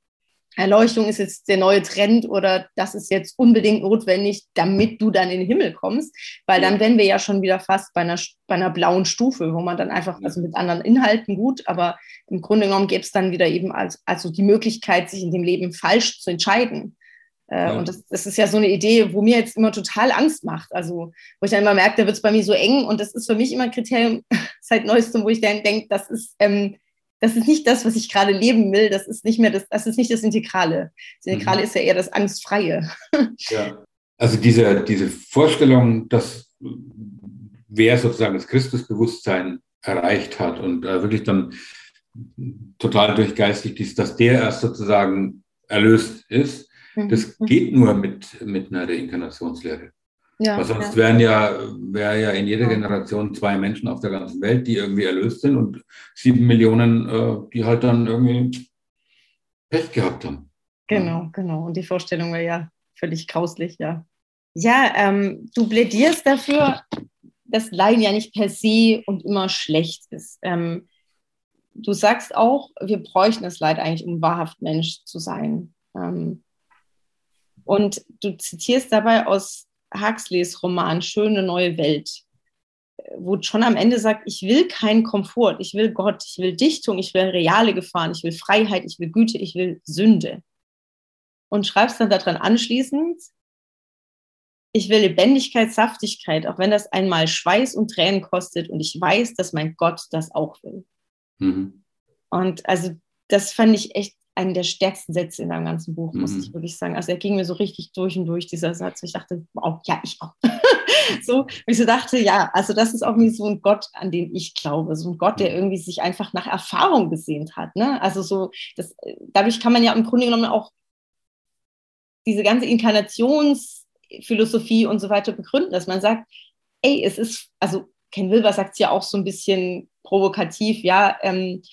Erleuchtung ist jetzt der neue Trend oder das ist jetzt unbedingt notwendig, damit du dann in den Himmel kommst, weil dann wären wir ja schon wieder fast bei einer, bei einer blauen Stufe, wo man dann einfach, also mit anderen Inhalten gut, aber im Grunde genommen gäbe es dann wieder eben als, also die Möglichkeit, sich in dem Leben falsch zu entscheiden. Äh, ja. Und das, das, ist ja so eine Idee, wo mir jetzt immer total Angst macht. Also, wo ich dann immer merke, da wird es bei mir so eng. Und das ist für mich immer ein Kriterium seit neuestem, wo ich dann denke, das ist, ähm, das ist nicht das, was ich gerade leben will. Das ist nicht mehr das, das ist nicht das Integrale. Das Integrale mhm. ist ja eher das Angstfreie. Ja. Also diese, diese Vorstellung, dass wer sozusagen das Christusbewusstsein erreicht hat und äh, wirklich dann total durchgeistigt ist, dass der erst sozusagen erlöst ist. Das geht nur mit, mit einer Reinkarnationslehre. Ja, Weil sonst ja. wären ja, wäre ja in jeder Generation zwei Menschen auf der ganzen Welt, die irgendwie erlöst sind und sieben Millionen, äh, die halt dann irgendwie Pech gehabt haben. Genau, genau. Und die Vorstellung wäre ja völlig grauslich, ja. Ja, ähm, du plädierst dafür, dass Leiden ja nicht per se und immer schlecht ist. Ähm, du sagst auch, wir bräuchten das Leid eigentlich, um wahrhaft Mensch zu sein. Ähm, und du zitierst dabei aus Huxleys Roman Schöne neue Welt, wo schon am Ende sagt, ich will keinen Komfort, ich will Gott, ich will Dichtung, ich will reale Gefahren, ich will Freiheit, ich will Güte, ich will Sünde. Und schreibst dann daran anschließend, ich will Lebendigkeit, Saftigkeit, auch wenn das einmal Schweiß und Tränen kostet und ich weiß, dass mein Gott das auch will. Mhm. Und also das fand ich echt einen der stärksten Sätze in deinem ganzen Buch, muss mhm. ich wirklich sagen. Also er ging mir so richtig durch und durch, dieser Satz. Ich dachte, wow, ja, ich auch. so, ich so dachte, ja, also das ist auch irgendwie so ein Gott, an den ich glaube. So ein Gott, der mhm. irgendwie sich einfach nach Erfahrung gesehnt hat. Ne? Also so, das, dadurch kann man ja im Grunde genommen auch diese ganze Inkarnationsphilosophie und so weiter begründen, dass man sagt, ey, es ist, also Ken Wilber sagt es ja auch so ein bisschen provokativ, ja, ähm,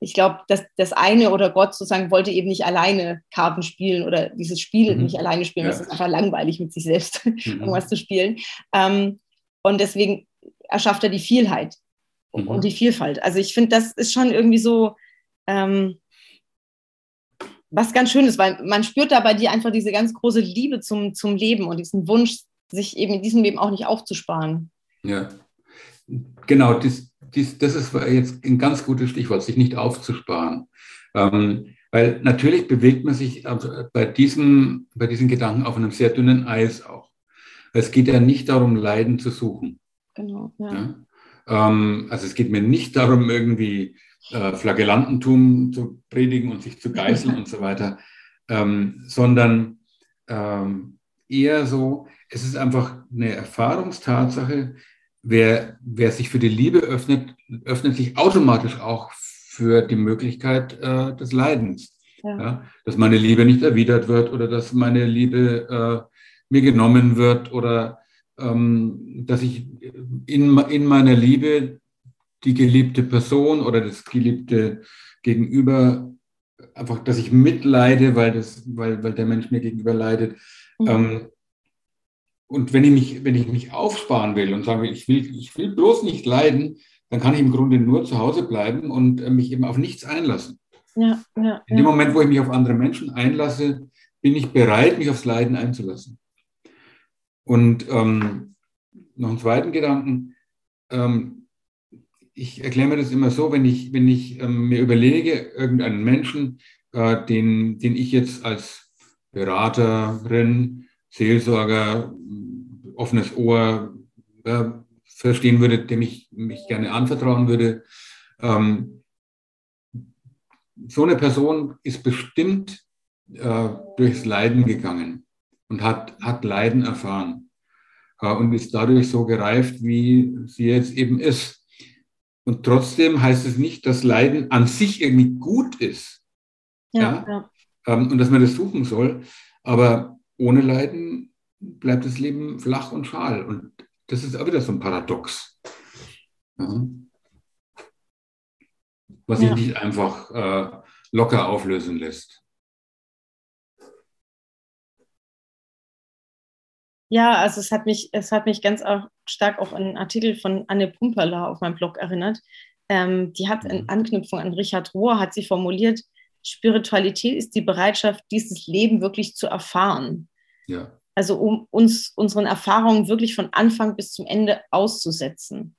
ich glaube, dass das eine oder Gott sozusagen wollte eben nicht alleine Karten spielen oder dieses Spiel mhm. nicht alleine spielen. Ja. Das ist einfach langweilig, mit sich selbst mhm. irgendwas zu spielen. Ähm, und deswegen erschafft er die Vielheit mhm. und die Vielfalt. Also ich finde, das ist schon irgendwie so ähm, was ganz Schönes, weil man spürt da bei dir einfach diese ganz große Liebe zum, zum Leben und diesen Wunsch, sich eben in diesem Leben auch nicht aufzusparen. Ja, genau. Das, dies, das ist jetzt ein ganz gutes Stichwort, sich nicht aufzusparen. Ähm, weil natürlich bewegt man sich also bei, diesem, bei diesen Gedanken auf einem sehr dünnen Eis auch. Es geht ja nicht darum, Leiden zu suchen. Genau, ja. ja? Ähm, also es geht mir nicht darum, irgendwie äh, Flagellantentum zu predigen und sich zu geißeln und so weiter, ähm, sondern ähm, eher so, es ist einfach eine Erfahrungstatsache, wer, wer sich für die Liebe öffnet, öffnet sich automatisch auch für die Möglichkeit äh, des Leidens. Ja. Ja, dass meine Liebe nicht erwidert wird oder dass meine Liebe äh, mir genommen wird oder ähm, dass ich in, in meiner Liebe die geliebte Person oder das geliebte Gegenüber einfach, dass ich mitleide, weil, das, weil, weil der Mensch mir gegenüber leidet. Mhm. Ähm, und wenn ich mich, wenn ich mich aufsparen will und sage, ich will, ich will bloß nicht leiden, dann kann ich im Grunde nur zu Hause bleiben und äh, mich eben auf nichts einlassen. Ja, ja, In dem ja. Moment, wo ich mich auf andere Menschen einlasse, bin ich bereit, mich aufs Leiden einzulassen. Und ähm, noch einen zweiten Gedanken. Ähm, ich erkläre mir das immer so, wenn ich, wenn ich ähm, mir überlege, irgendeinen Menschen, äh, den, den ich jetzt als Beraterin Seelsorger, offenes Ohr äh, verstehen würde, dem ich mich gerne anvertrauen würde. Ähm, so eine Person ist bestimmt äh, durchs Leiden gegangen und hat, hat Leiden erfahren äh, und ist dadurch so gereift, wie sie jetzt eben ist. Und trotzdem heißt es nicht, dass Leiden an sich irgendwie gut ist. Ja, ja? ja. Ähm, und dass man das suchen soll. Aber ohne Leiden bleibt das Leben flach und schal. Und das ist auch wieder so ein Paradox. Ja. Was sich nicht einfach äh, locker auflösen lässt. Ja, also es hat mich, es hat mich ganz auch stark auch an einen Artikel von Anne Pumperla auf meinem Blog erinnert. Ähm, die hat in mhm. Anknüpfung an Richard Rohr, hat sie formuliert, Spiritualität ist die Bereitschaft, dieses Leben wirklich zu erfahren. Ja. Also um uns unseren Erfahrungen wirklich von Anfang bis zum Ende auszusetzen.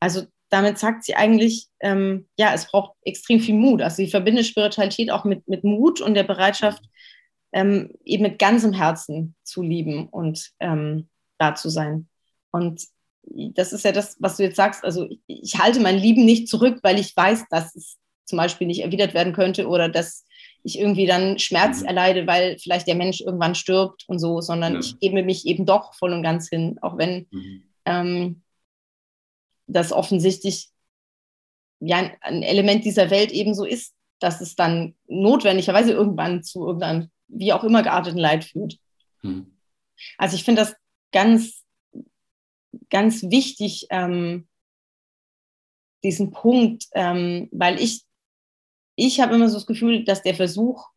Also damit sagt sie eigentlich, ähm, ja, es braucht extrem viel Mut. Also sie verbindet Spiritualität auch mit, mit Mut und der Bereitschaft, ähm, eben mit ganzem Herzen zu lieben und ähm, da zu sein. Und das ist ja das, was du jetzt sagst. Also ich, ich halte mein Lieben nicht zurück, weil ich weiß, dass es zum Beispiel nicht erwidert werden könnte oder dass ich irgendwie dann Schmerz mhm. erleide, weil vielleicht der Mensch irgendwann stirbt und so, sondern ja. ich gebe mich eben doch voll und ganz hin, auch wenn mhm. ähm, das offensichtlich ja ein Element dieser Welt eben so ist, dass es dann notwendigerweise irgendwann zu irgendeinem wie auch immer gearteten Leid führt. Mhm. Also ich finde das ganz, ganz wichtig, ähm, diesen Punkt, ähm, weil ich, ich habe immer so das Gefühl, dass der Versuch,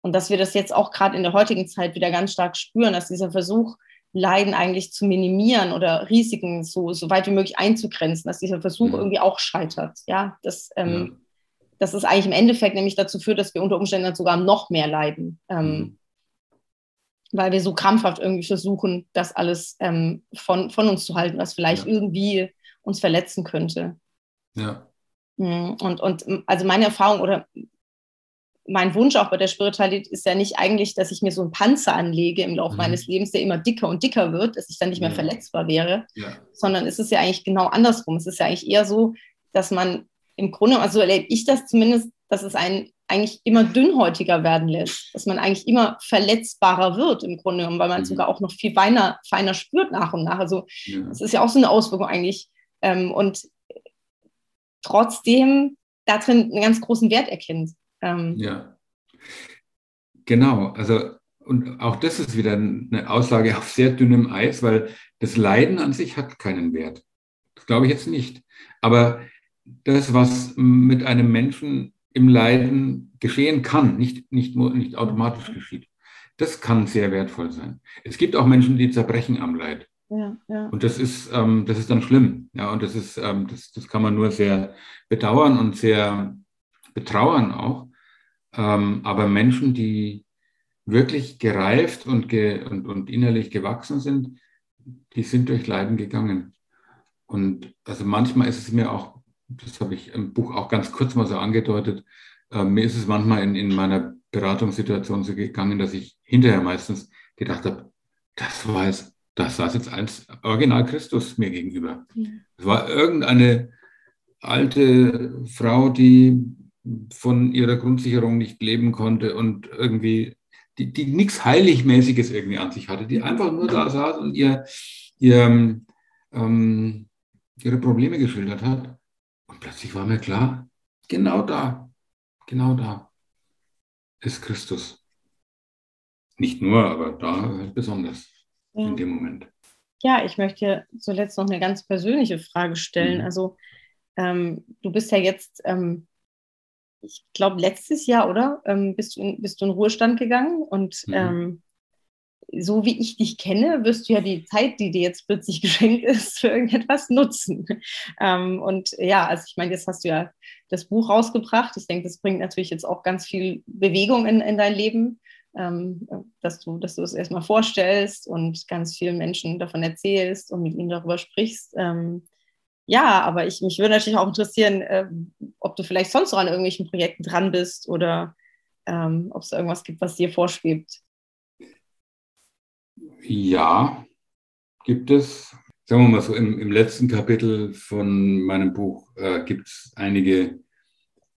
und dass wir das jetzt auch gerade in der heutigen Zeit wieder ganz stark spüren, dass dieser Versuch, Leiden eigentlich zu minimieren oder Risiken so, so weit wie möglich einzugrenzen, dass dieser Versuch mhm. irgendwie auch scheitert. Ja, das, ähm, ja dass es eigentlich im Endeffekt nämlich dazu führt, dass wir unter Umständen sogar noch mehr leiden. Ähm, mhm. Weil wir so krampfhaft irgendwie versuchen, das alles ähm, von, von uns zu halten, was vielleicht ja. irgendwie uns verletzen könnte. Ja. Mhm. Und, und also meine Erfahrung oder mein Wunsch auch bei der Spiritualität ist ja nicht eigentlich, dass ich mir so einen Panzer anlege im Laufe mhm. meines Lebens, der immer dicker und dicker wird, dass ich dann nicht mehr ja. verletzbar wäre, ja. sondern es ist ja eigentlich genau andersrum. Es ist ja eigentlich eher so, dass man im Grunde, also erlebe ich das zumindest, dass es einen eigentlich immer dünnhäutiger werden lässt, dass man eigentlich immer verletzbarer wird im Grunde genommen, weil man mhm. sogar auch noch viel feiner, feiner spürt nach und nach. Also ja. das ist ja auch so eine Auswirkung eigentlich. Ähm, und trotzdem darin einen ganz großen Wert erkennt. Ähm, ja, genau. Also und auch das ist wieder eine Aussage auf sehr dünnem Eis, weil das Leiden an sich hat keinen Wert. Das glaube ich jetzt nicht. Aber das, was mit einem Menschen im Leiden geschehen kann, nicht, nicht, nicht automatisch geschieht. Das kann sehr wertvoll sein. Es gibt auch Menschen, die zerbrechen am Leid. Ja. Und das ist, ähm, das ist dann schlimm. Ja, und das ist, ähm, das, das kann man nur sehr bedauern und sehr betrauern auch. Ähm, aber Menschen, die wirklich gereift und, ge und, und innerlich gewachsen sind, die sind durch Leiden gegangen. Und also manchmal ist es mir auch das habe ich im Buch auch ganz kurz mal so angedeutet, äh, mir ist es manchmal in, in meiner Beratungssituation so gegangen, dass ich hinterher meistens gedacht habe, das war es, das saß jetzt als Original Christus mir gegenüber. Es ja. war irgendeine alte Frau, die von ihrer Grundsicherung nicht leben konnte und irgendwie, die, die nichts Heiligmäßiges irgendwie an sich hatte, die einfach nur da saß und ihr, ihr ähm, ihre Probleme geschildert hat. Und plötzlich war mir klar, genau da, genau da ist Christus. Nicht nur, aber da besonders ja. in dem Moment. Ja, ich möchte zuletzt noch eine ganz persönliche Frage stellen. Mhm. Also ähm, du bist ja jetzt, ähm, ich glaube, letztes Jahr, oder? Ähm, bist, du in, bist du in Ruhestand gegangen und mhm. Ähm, so wie ich dich kenne, wirst du ja die Zeit, die dir jetzt plötzlich geschenkt ist, für irgendetwas nutzen. Ähm, und ja, also ich meine, jetzt hast du ja das Buch rausgebracht. Ich denke, das bringt natürlich jetzt auch ganz viel Bewegung in, in dein Leben, ähm, dass, du, dass du es erstmal vorstellst und ganz vielen Menschen davon erzählst und mit ihnen darüber sprichst. Ähm, ja, aber ich, mich würde natürlich auch interessieren, äh, ob du vielleicht sonst noch an irgendwelchen Projekten dran bist oder ähm, ob es irgendwas gibt, was dir vorschwebt. Ja, gibt es. Sagen wir mal so, im, im letzten Kapitel von meinem Buch äh, gibt es einige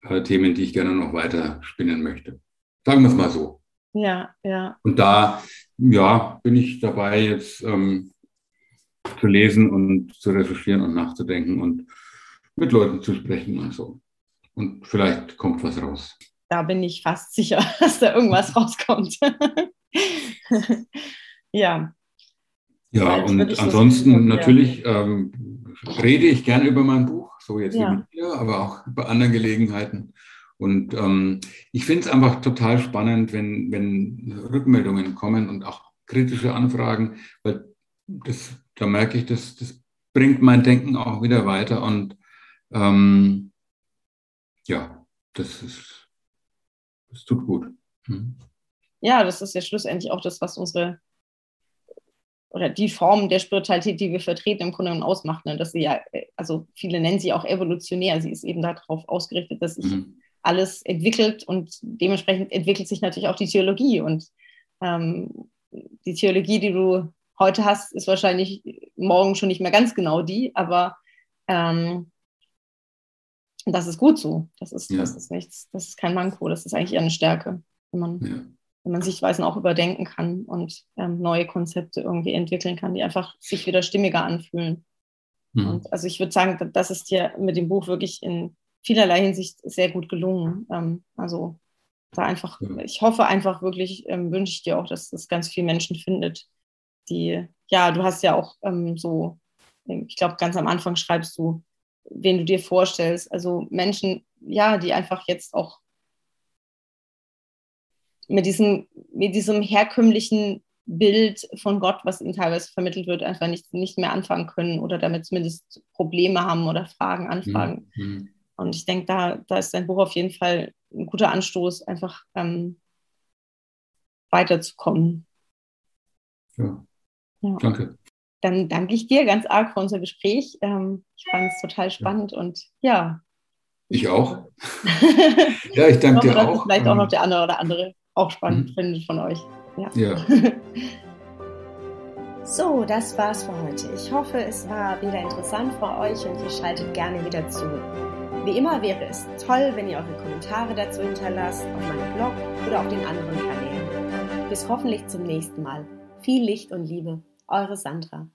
äh, Themen, die ich gerne noch weiter spinnen möchte. Sagen wir es mal so. Ja, ja. Und da, ja, bin ich dabei, jetzt ähm, zu lesen und zu recherchieren und nachzudenken. Und mit Leuten zu sprechen und so. Und vielleicht kommt was raus. Da bin ich fast sicher, dass da irgendwas rauskommt. ja. Ja, und ansonsten so natürlich ähm, rede ich gerne über mein Buch, so jetzt ja. wie mit dir, aber auch über andere Gelegenheiten. Und ähm, ich finde es einfach total spannend, wenn, wenn Rückmeldungen kommen und auch kritische Anfragen, weil das, da merke ich, das, das bringt mein Denken auch wieder weiter. Und ähm, ja, das ist, das tut gut. Hm. Ja, das ist ja schlussendlich auch das, was unsere oder die Form der Spiritualität, die wir vertreten, im Grunde genommen ausmacht. Ne? Dass sie ja, also viele nennen sie auch evolutionär. Sie ist eben darauf ausgerichtet, dass sich mhm. Alles entwickelt und dementsprechend entwickelt sich natürlich auch die Theologie. Und ähm, die Theologie, die du heute hast, ist wahrscheinlich morgen schon nicht mehr ganz genau die, aber ähm, das ist gut so. Das ist, ja. das ist nichts, das ist kein Manko, das ist eigentlich eher eine Stärke, wenn man, ja. wenn man Sichtweisen auch überdenken kann und ähm, neue Konzepte irgendwie entwickeln kann, die einfach sich wieder stimmiger anfühlen. Mhm. Und also ich würde sagen, das ist dir mit dem Buch wirklich in vielerlei Hinsicht sehr gut gelungen. Ähm, also da einfach, ja. ich hoffe einfach wirklich, ähm, wünsche ich dir auch, dass das ganz viele Menschen findet, die, ja, du hast ja auch ähm, so, ich glaube, ganz am Anfang schreibst du, wen du dir vorstellst. Also Menschen, ja, die einfach jetzt auch mit diesem, mit diesem herkömmlichen Bild von Gott, was ihnen teilweise vermittelt wird, einfach nicht, nicht mehr anfangen können oder damit zumindest Probleme haben oder Fragen, Anfragen. Mhm. Und ich denke, da, da ist dein Buch auf jeden Fall ein guter Anstoß, einfach ähm, weiterzukommen. Ja. ja. Danke. Dann danke ich dir ganz arg für unser Gespräch. Ähm, ich fand es total spannend ja. und ja. Ich auch. ja, ich danke ich hoffe, dir auch. Vielleicht auch noch ähm, der andere oder andere auch spannend mhm. findet von euch. Ja. ja. So, das war's für heute. Ich hoffe, es war wieder interessant für euch und ihr schaltet gerne wieder zu. Wie immer wäre es toll, wenn ihr eure Kommentare dazu hinterlasst auf meinem Blog oder auf den anderen Kanälen. Bis hoffentlich zum nächsten Mal. Viel Licht und Liebe, eure Sandra.